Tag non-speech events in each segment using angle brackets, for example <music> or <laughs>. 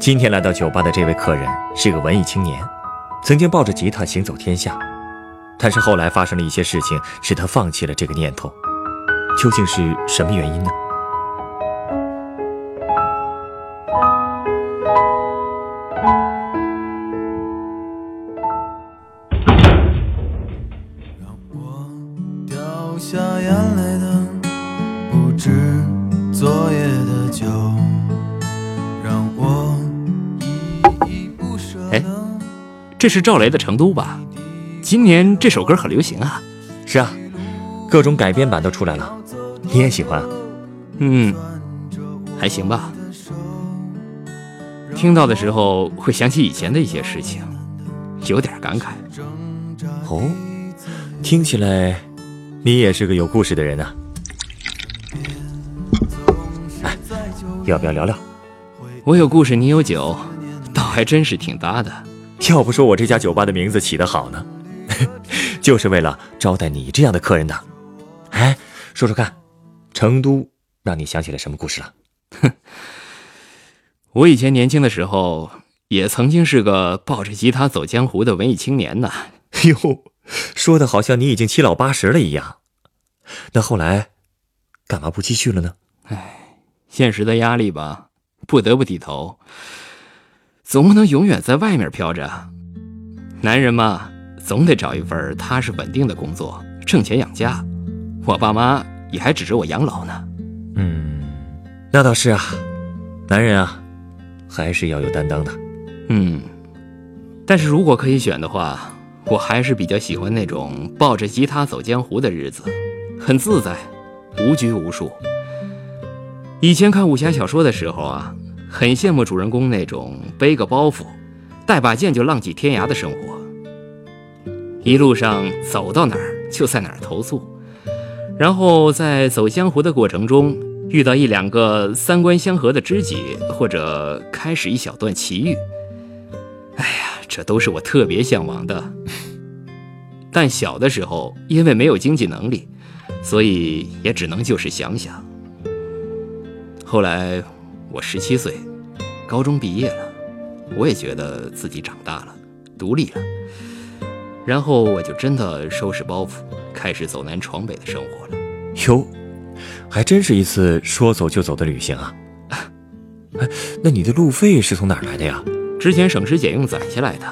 今天来到酒吧的这位客人是个文艺青年，曾经抱着吉他行走天下，但是后来发生了一些事情，使他放弃了这个念头。究竟是什么原因呢？这是赵雷的《成都》吧？今年这首歌很流行啊。是啊，各种改编版都出来了，你也喜欢啊？嗯，还行吧。听到的时候会想起以前的一些事情，有点感慨。哦，听起来你也是个有故事的人啊。哎，要不要聊聊？我有故事，你有酒，倒还真是挺搭的。要不说我这家酒吧的名字起得好呢，<laughs> 就是为了招待你这样的客人的。哎，说说看，成都让你想起了什么故事了？哼 <laughs> 我以前年轻的时候，也曾经是个抱着吉他走江湖的文艺青年呢。<laughs> 哟，说的好像你已经七老八十了一样。那后来，干嘛不继续了呢？现实的压力吧，不得不低头。总不能永远在外面飘着。男人嘛，总得找一份踏实稳定的工作，挣钱养家。我爸妈也还指着我养老呢。嗯，那倒是啊，男人啊，还是要有担当的。嗯，但是如果可以选的话，我还是比较喜欢那种抱着吉他走江湖的日子，很自在，无拘无束。以前看武侠小说的时候啊，很羡慕主人公那种背个包袱，带把剑就浪迹天涯的生活。一路上走到哪儿就在哪儿投宿，然后在走江湖的过程中遇到一两个三观相合的知己，或者开始一小段奇遇。哎呀，这都是我特别向往的。但小的时候因为没有经济能力，所以也只能就是想想。后来我十七岁，高中毕业了，我也觉得自己长大了，独立了。然后我就真的收拾包袱，开始走南闯北的生活了。哟，还真是一次说走就走的旅行啊！<laughs> 哎，那你的路费是从哪儿来的呀？之前省吃俭用攒下来的。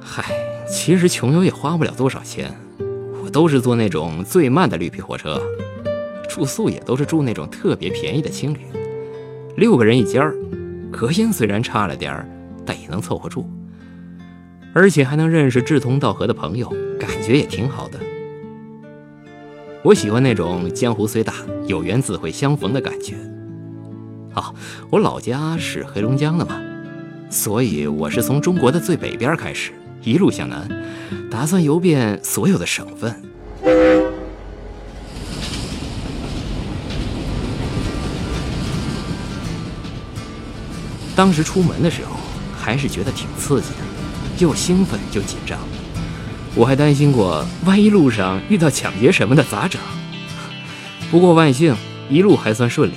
嗨，其实穷游也花不了多少钱，我都是坐那种最慢的绿皮火车，住宿也都是住那种特别便宜的青旅，六个人一间儿，隔音虽然差了点儿，但也能凑合住，而且还能认识志同道合的朋友，感觉也挺好的。我喜欢那种江湖虽大，有缘自会相逢的感觉。哦，我老家是黑龙江的嘛。所以我是从中国的最北边开始，一路向南，打算游遍所有的省份。当时出门的时候，还是觉得挺刺激的，又兴奋又紧张。我还担心过，万一路上遇到抢劫什么的咋整？不过万幸，一路还算顺利。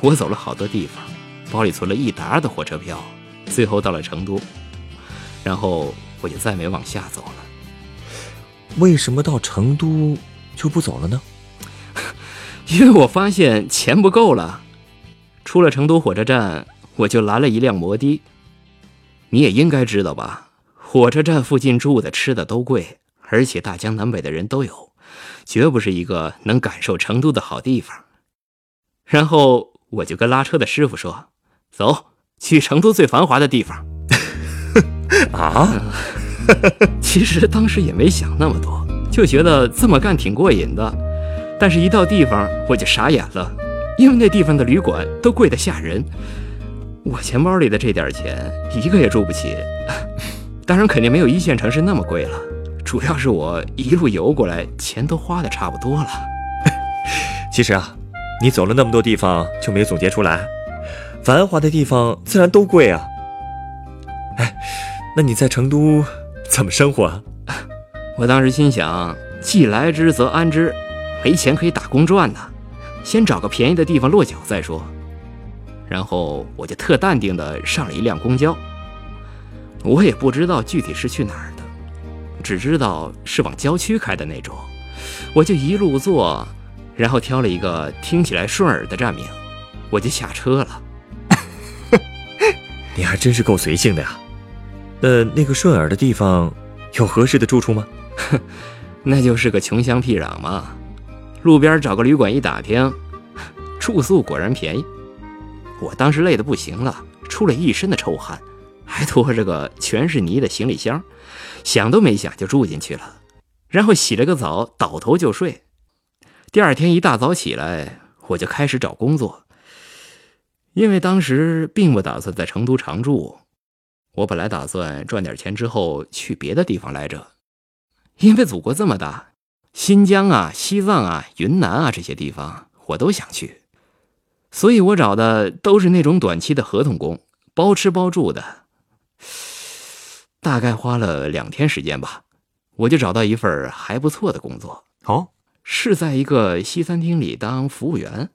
我走了好多地方。包里存了一沓的火车票，最后到了成都，然后我就再没往下走了。为什么到成都就不走了呢？<laughs> 因为我发现钱不够了。出了成都火车站，我就拦了一辆摩的。你也应该知道吧？火车站附近住的、吃的都贵，而且大江南北的人都有，绝不是一个能感受成都的好地方。然后我就跟拉车的师傅说。走，去成都最繁华的地方。<laughs> 啊？<laughs> 其实当时也没想那么多，就觉得这么干挺过瘾的。但是，一到地方我就傻眼了，因为那地方的旅馆都贵得吓人。我钱包里的这点钱，一个也住不起。<laughs> 当然，肯定没有一线城市那么贵了。主要是我一路游过来，钱都花的差不多了。<laughs> 其实啊，你走了那么多地方，就没总结出来。繁华的地方自然都贵啊。哎，那你在成都怎么生活啊？<laughs> 我当时心想，既来之则安之，没钱可以打工赚呐，先找个便宜的地方落脚再说。然后我就特淡定的上了一辆公交，我也不知道具体是去哪儿的，只知道是往郊区开的那种。我就一路坐，然后挑了一个听起来顺耳的站名，我就下车了。<laughs> 你还真是够随性的呀。呃，那个顺耳的地方有合适的住处吗？<laughs> 那就是个穷乡僻壤嘛。路边找个旅馆一打听，<laughs> 住宿果然便宜。我当时累得不行了，出了一身的臭汗，还拖着个全是泥的行李箱，想都没想就住进去了。然后洗了个澡，倒头就睡。第二天一大早起来，我就开始找工作。因为当时并不打算在成都常住，我本来打算赚点钱之后去别的地方来着。因为祖国这么大，新疆啊、西藏啊、云南啊这些地方我都想去。所以我找的都是那种短期的合同工，包吃包住的。大概花了两天时间吧，我就找到一份还不错的工作。哦，是在一个西餐厅里当服务员。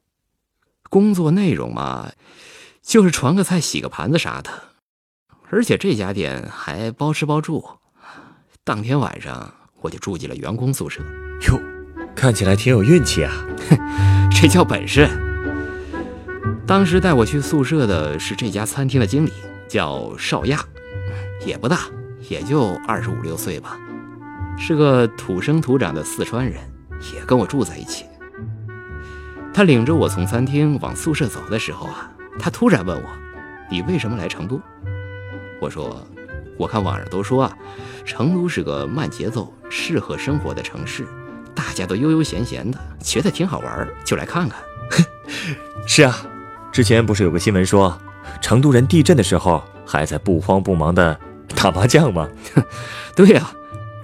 工作内容嘛，就是传个菜、洗个盘子啥的。而且这家店还包吃包住。当天晚上我就住进了员工宿舍。哟，看起来挺有运气啊！哼 <laughs> 这叫本事。当时带我去宿舍的是这家餐厅的经理，叫邵亚，也不大，也就二十五六岁吧，是个土生土长的四川人，也跟我住在一起。他领着我从餐厅往宿舍走的时候啊，他突然问我：“你为什么来成都？”我说：“我看网上都说啊，成都是个慢节奏、适合生活的城市，大家都悠悠闲闲的，觉得挺好玩，就来看看。<laughs> ”是啊。之前不是有个新闻说，成都人地震的时候还在不慌不忙的打麻将吗？<laughs> 对呀，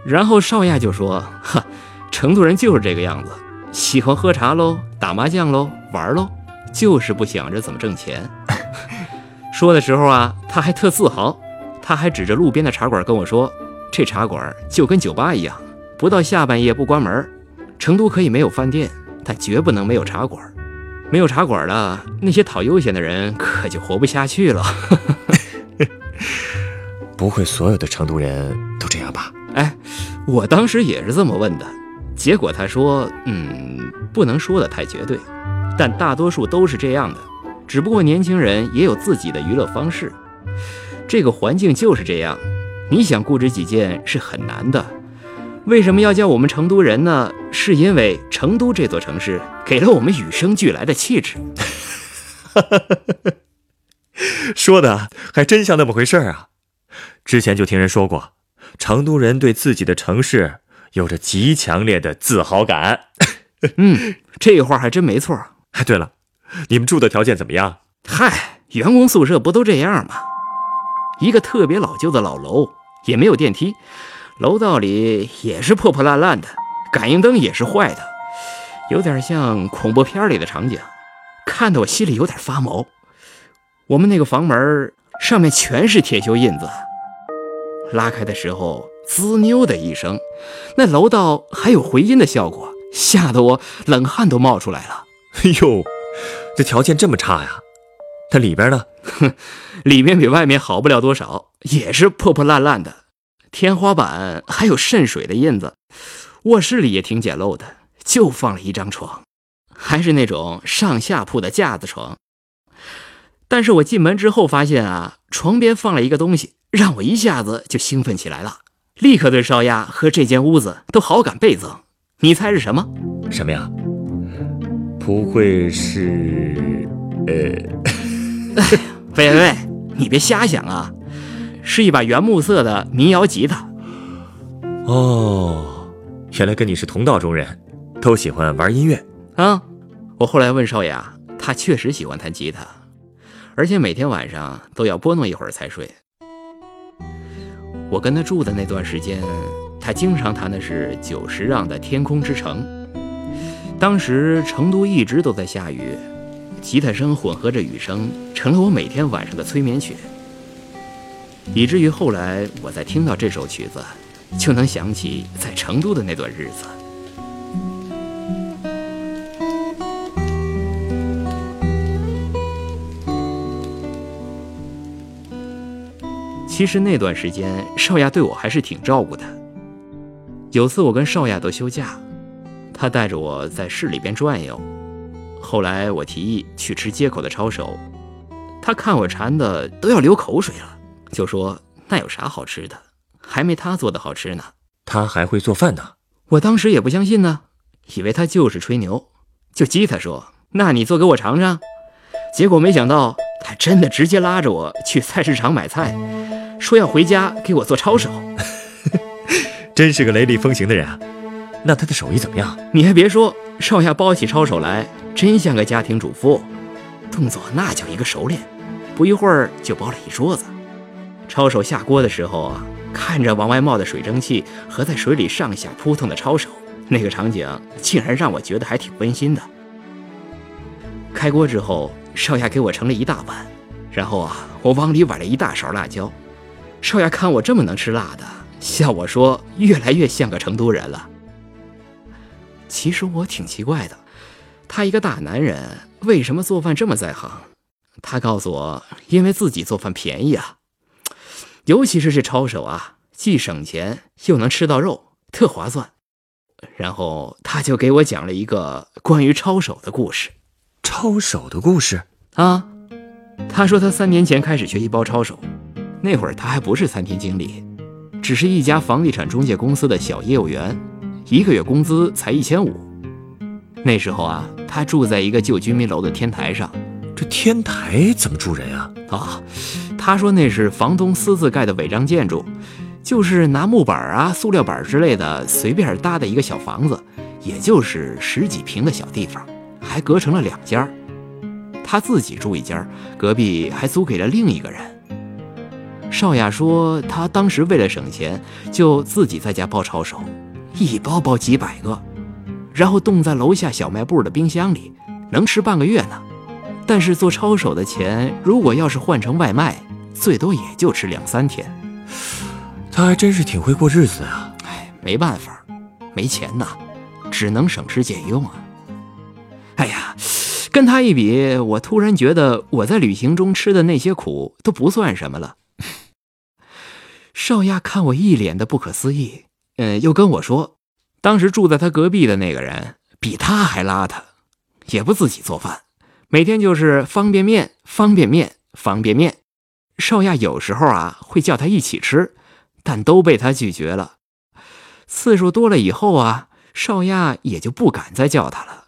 然后少亚就说：“哈，成都人就是这个样子，喜欢喝茶喽，打麻将喽，玩喽，就是不想着怎么挣钱。<laughs> ”说的时候啊，他还特自豪，他还指着路边的茶馆跟我说：“这茶馆就跟酒吧一样，不到下半夜不关门。成都可以没有饭店，但绝不能没有茶馆。”没有茶馆了，那些讨悠闲的人可就活不下去了。<laughs> 不会所有的成都人都这样吧？哎，我当时也是这么问的，结果他说：“嗯，不能说的太绝对，但大多数都是这样的。只不过年轻人也有自己的娱乐方式。这个环境就是这样，你想固执己见是很难的。”为什么要叫我们成都人呢？是因为成都这座城市给了我们与生俱来的气质。<laughs> 说的还真像那么回事儿啊！之前就听人说过，成都人对自己的城市有着极强烈的自豪感。<laughs> <laughs> 嗯，这话还真没错。哎，对了，你们住的条件怎么样？嗨，员工宿舍不都这样吗？一个特别老旧的老楼，也没有电梯。楼道里也是破破烂烂的，感应灯也是坏的，有点像恐怖片里的场景，看得我心里有点发毛。我们那个房门上面全是铁锈印子，拉开的时候滋溜的一声，那楼道还有回音的效果，吓得我冷汗都冒出来了。<laughs> 哎呦，这条件这么差呀？它里边呢？哼，里面比外面好不了多少，也是破破烂烂的。天花板还有渗水的印子，卧室里也挺简陋的，就放了一张床，还是那种上下铺的架子床。但是我进门之后发现啊，床边放了一个东西，让我一下子就兴奋起来了，立刻对少亚和这间屋子都好感倍增。你猜是什么？什么呀？不会是……呃…… <laughs> 喂喂喂，你别瞎想啊！是一把原木色的民谣吉他。哦，原来跟你是同道中人，都喜欢玩音乐啊！我后来问少爷啊，他确实喜欢弹吉他，而且每天晚上都要拨弄一会儿才睡。我跟他住的那段时间，他经常弹的是久石让的《天空之城》。当时成都一直都在下雨，吉他声混合着雨声，成了我每天晚上的催眠曲。以至于后来我在听到这首曲子，就能想起在成都的那段日子。其实那段时间，少亚对我还是挺照顾的。有次我跟少亚都休假，他带着我在市里边转悠。后来我提议去吃街口的抄手，他看我馋的都要流口水了，就说那有啥好吃的，还没他做的好吃呢。他还会做饭呢。我当时也不相信呢，以为他就是吹牛，就激他说：“那你做给我尝尝。”结果没想到他真的直接拉着我去菜市场买菜，说要回家给我做抄手。<laughs> 真是个雷厉风行的人啊！那他的手艺怎么样？你还别说，少亚包起抄手来，真像个家庭主妇，动作那叫一个熟练，不一会儿就包了一桌子。抄手下锅的时候啊，看着往外冒的水蒸气和在水里上下扑腾的抄手，那个场景竟然让我觉得还挺温馨的。开锅之后，少爷给我盛了一大碗，然后啊，我往里崴了一大勺辣椒。少爷看我这么能吃辣的。笑我说越来越像个成都人了。其实我挺奇怪的，他一个大男人为什么做饭这么在行？他告诉我，因为自己做饭便宜啊，尤其是这抄手啊，既省钱又能吃到肉，特划算。然后他就给我讲了一个关于抄手的故事。抄手的故事啊？他说他三年前开始学习包抄手，那会儿他还不是餐厅经理。只是一家房地产中介公司的小业务员，一个月工资才一千五。那时候啊，他住在一个旧居民楼的天台上。这天台怎么住人啊？啊，他说那是房东私自盖的违章建筑，就是拿木板啊、塑料板之类的随便搭的一个小房子，也就是十几平的小地方，还隔成了两间他自己住一间，隔壁还租给了另一个人。少雅说，他当时为了省钱，就自己在家包抄手，一包包几百个，然后冻在楼下小卖部的冰箱里，能吃半个月呢。但是做抄手的钱，如果要是换成外卖，最多也就吃两三天。他还真是挺会过日子啊！哎，没办法，没钱呐，只能省吃俭用啊。哎呀，跟他一比，我突然觉得我在旅行中吃的那些苦都不算什么了。<laughs> 少亚看我一脸的不可思议，嗯，又跟我说，当时住在他隔壁的那个人比他还邋遢，也不自己做饭，每天就是方便面、方便面、方便面。邵亚有时候啊会叫他一起吃，但都被他拒绝了。次数多了以后啊，邵亚也就不敢再叫他了。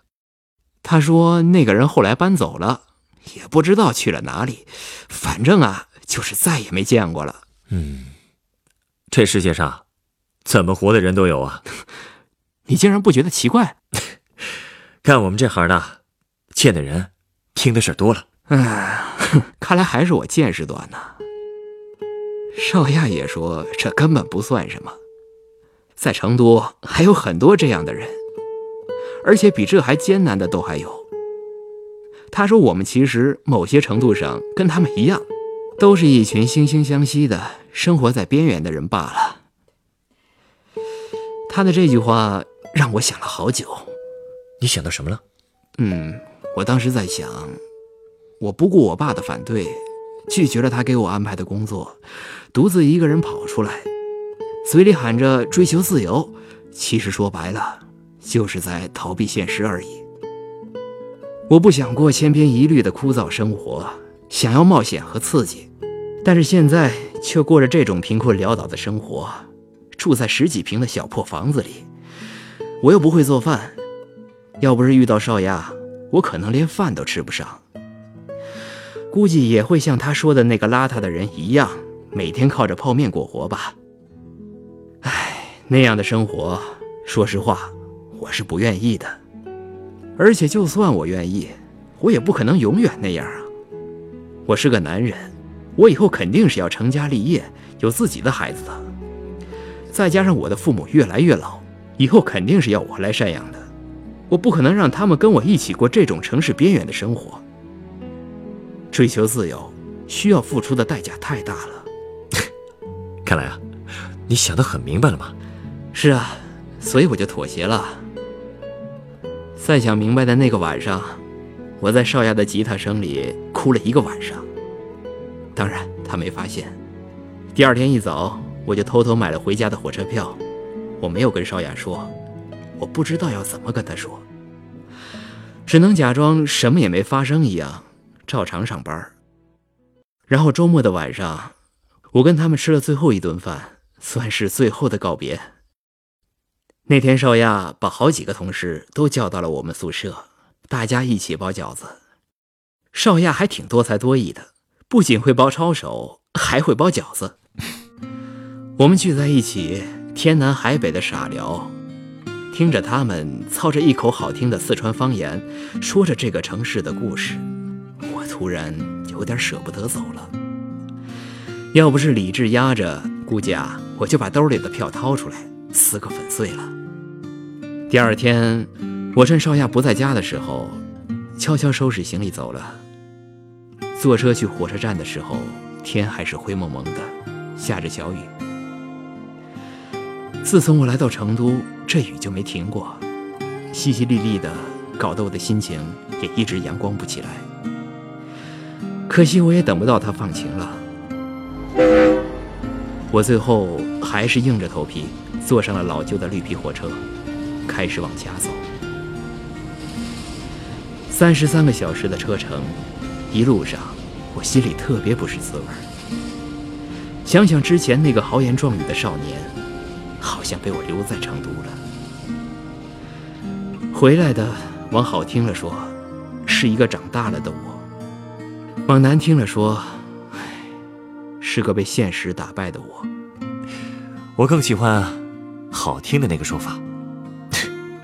他说那个人后来搬走了，也不知道去了哪里，反正啊就是再也没见过了。嗯。这世界上，怎么活的人都有啊！<laughs> 你竟然不觉得奇怪？<laughs> 干我们这行的，见的人，听的事多了。哎，<laughs> 看来还是我见识短呢。少亚也说这根本不算什么，在成都还有很多这样的人，而且比这还艰难的都还有。他说我们其实某些程度上跟他们一样，都是一群惺惺相惜的。生活在边缘的人罢了。他的这句话让我想了好久。你想到什么了？嗯，我当时在想，我不顾我爸的反对，拒绝了他给我安排的工作，独自一个人跑出来，嘴里喊着追求自由，其实说白了，就是在逃避现实而已。我不想过千篇一律的枯燥生活，想要冒险和刺激。但是现在却过着这种贫困潦倒的生活，住在十几平的小破房子里，我又不会做饭，要不是遇到少亚，我可能连饭都吃不上。估计也会像他说的那个邋遢的人一样，每天靠着泡面过活吧。唉，那样的生活，说实话，我是不愿意的。而且就算我愿意，我也不可能永远那样啊。我是个男人，我以后肯定是要成家立业，有自己的孩子的。再加上我的父母越来越老，以后肯定是要我来赡养的。我不可能让他们跟我一起过这种城市边缘的生活。追求自由，需要付出的代价太大了。<laughs> 看来啊，你想得很明白了嘛。是啊，所以我就妥协了。在想明白的那个晚上，我在少亚的吉他声里哭了一个晚上。当然，他没发现。第二天一早，我就偷偷买了回家的火车票。我没有跟少雅说，我不知道要怎么跟她说，只能假装什么也没发生一样，照常上班。然后周末的晚上，我跟他们吃了最后一顿饭，算是最后的告别。那天，少亚把好几个同事都叫到了我们宿舍，大家一起包饺子。少亚还挺多才多艺的，不仅会包抄手，还会包饺子。我们聚在一起，天南海北的傻聊，听着他们操着一口好听的四川方言，说着这个城市的故事，我突然有点舍不得走了。要不是理智压着，估计啊，我就把兜里的票掏出来撕个粉碎了。第二天，我趁少亚不在家的时候，悄悄收拾行李走了。坐车去火车站的时候，天还是灰蒙蒙的，下着小雨。自从我来到成都，这雨就没停过，淅淅沥沥的，搞得我的心情也一直阳光不起来。可惜我也等不到他放晴了。我最后还是硬着头皮坐上了老旧的绿皮火车。开始往家走，三十三个小时的车程，一路上我心里特别不是滋味想想之前那个豪言壮语的少年，好像被我留在成都了。回来的，往好听了说，是一个长大了的我；往难听了说，是个被现实打败的我。我更喜欢好听的那个说法。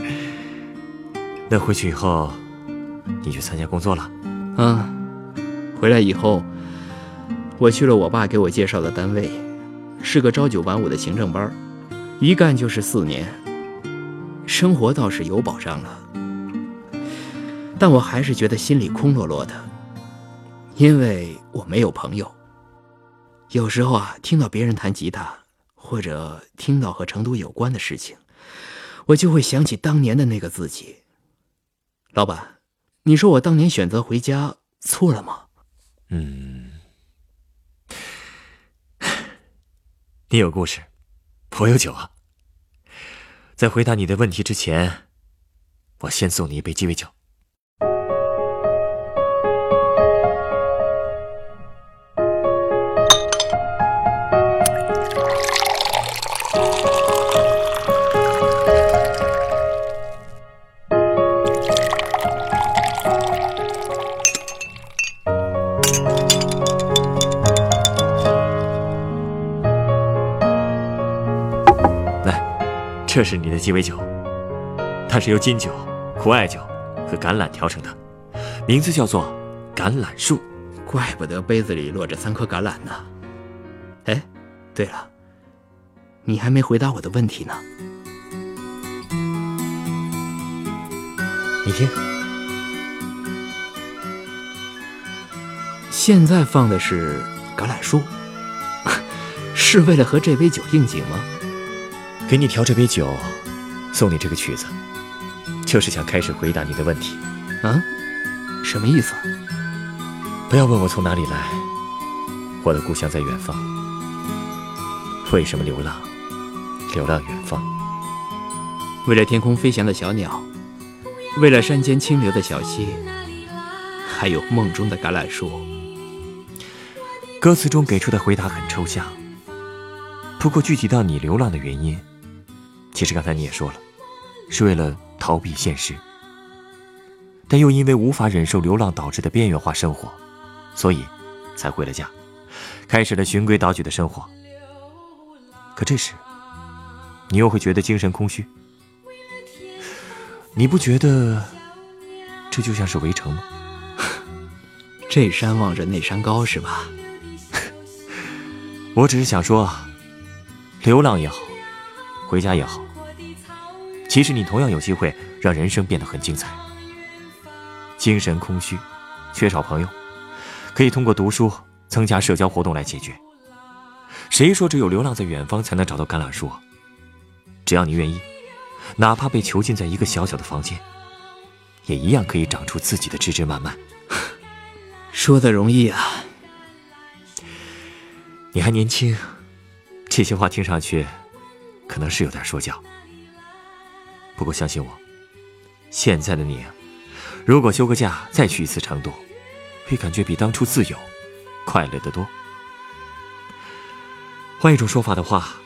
<laughs> 那回去以后，你去参加工作了？嗯，回来以后，我去了我爸给我介绍的单位，是个朝九晚五的行政班，一干就是四年，生活倒是有保障了。但我还是觉得心里空落落的，因为我没有朋友。有时候啊，听到别人弹吉他，或者听到和成都有关的事情，我就会想起当年的那个自己。老板，你说我当年选择回家错了吗？嗯，<laughs> 你有故事，我有酒啊。在回答你的问题之前，我先送你一杯鸡尾酒。这是你的鸡尾酒，它是由金酒、苦艾酒和橄榄调成的，名字叫做橄榄树。怪不得杯子里落着三颗橄榄呢。哎，对了，你还没回答我的问题呢。你听，现在放的是橄榄树，<laughs> 是为了和这杯酒应景吗？给你调这杯酒，送你这个曲子，就是想开始回答你的问题。啊？什么意思？不要问我从哪里来，我的故乡在远方。为什么流浪？流浪远方。为了天空飞翔的小鸟，为了山间清流的小溪，还有梦中的橄榄树。歌词中给出的回答很抽象，不过具体到你流浪的原因。其实刚才你也说了，是为了逃避现实，但又因为无法忍受流浪导致的边缘化生活，所以才回了家，开始了循规蹈矩的生活。可这时，你又会觉得精神空虚，你不觉得这就像是围城吗？<laughs> 这山望着那山高是吧？<laughs> 我只是想说，流浪也好，回家也好，其实你同样有机会让人生变得很精彩。精神空虚，缺少朋友，可以通过读书增加社交活动来解决。谁说只有流浪在远方才能找到橄榄树？只要你愿意，哪怕被囚禁在一个小小的房间，也一样可以长出自己的枝枝蔓蔓。<laughs> 说的容易啊！你还年轻，这些话听上去可能是有点说教。不过相信我，现在的你，如果休个假再去一次成都，会感觉比当初自由、快乐得多。换一种说法的话，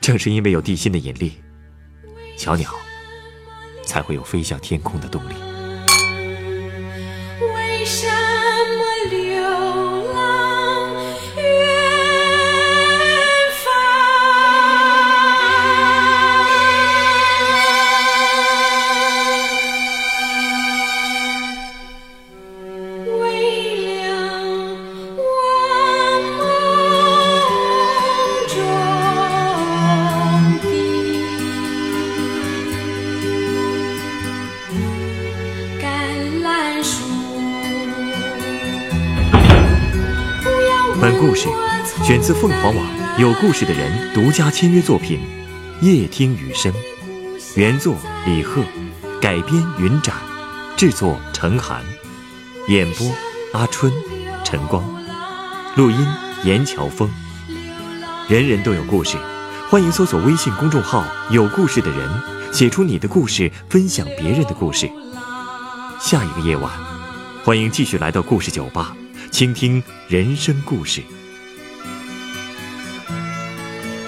正是因为有地心的引力，小鸟才会有飞向天空的动力。为什么流故事选自凤凰网有故事的人独家签约作品《夜听雨声》，原作李贺，改编云展，制作陈寒，演播阿春、陈光，录音严乔峰。人人都有故事，欢迎搜索微信公众号“有故事的人”，写出你的故事，分享别人的故事。下一个夜晚，欢迎继续来到故事酒吧，倾听人生故事。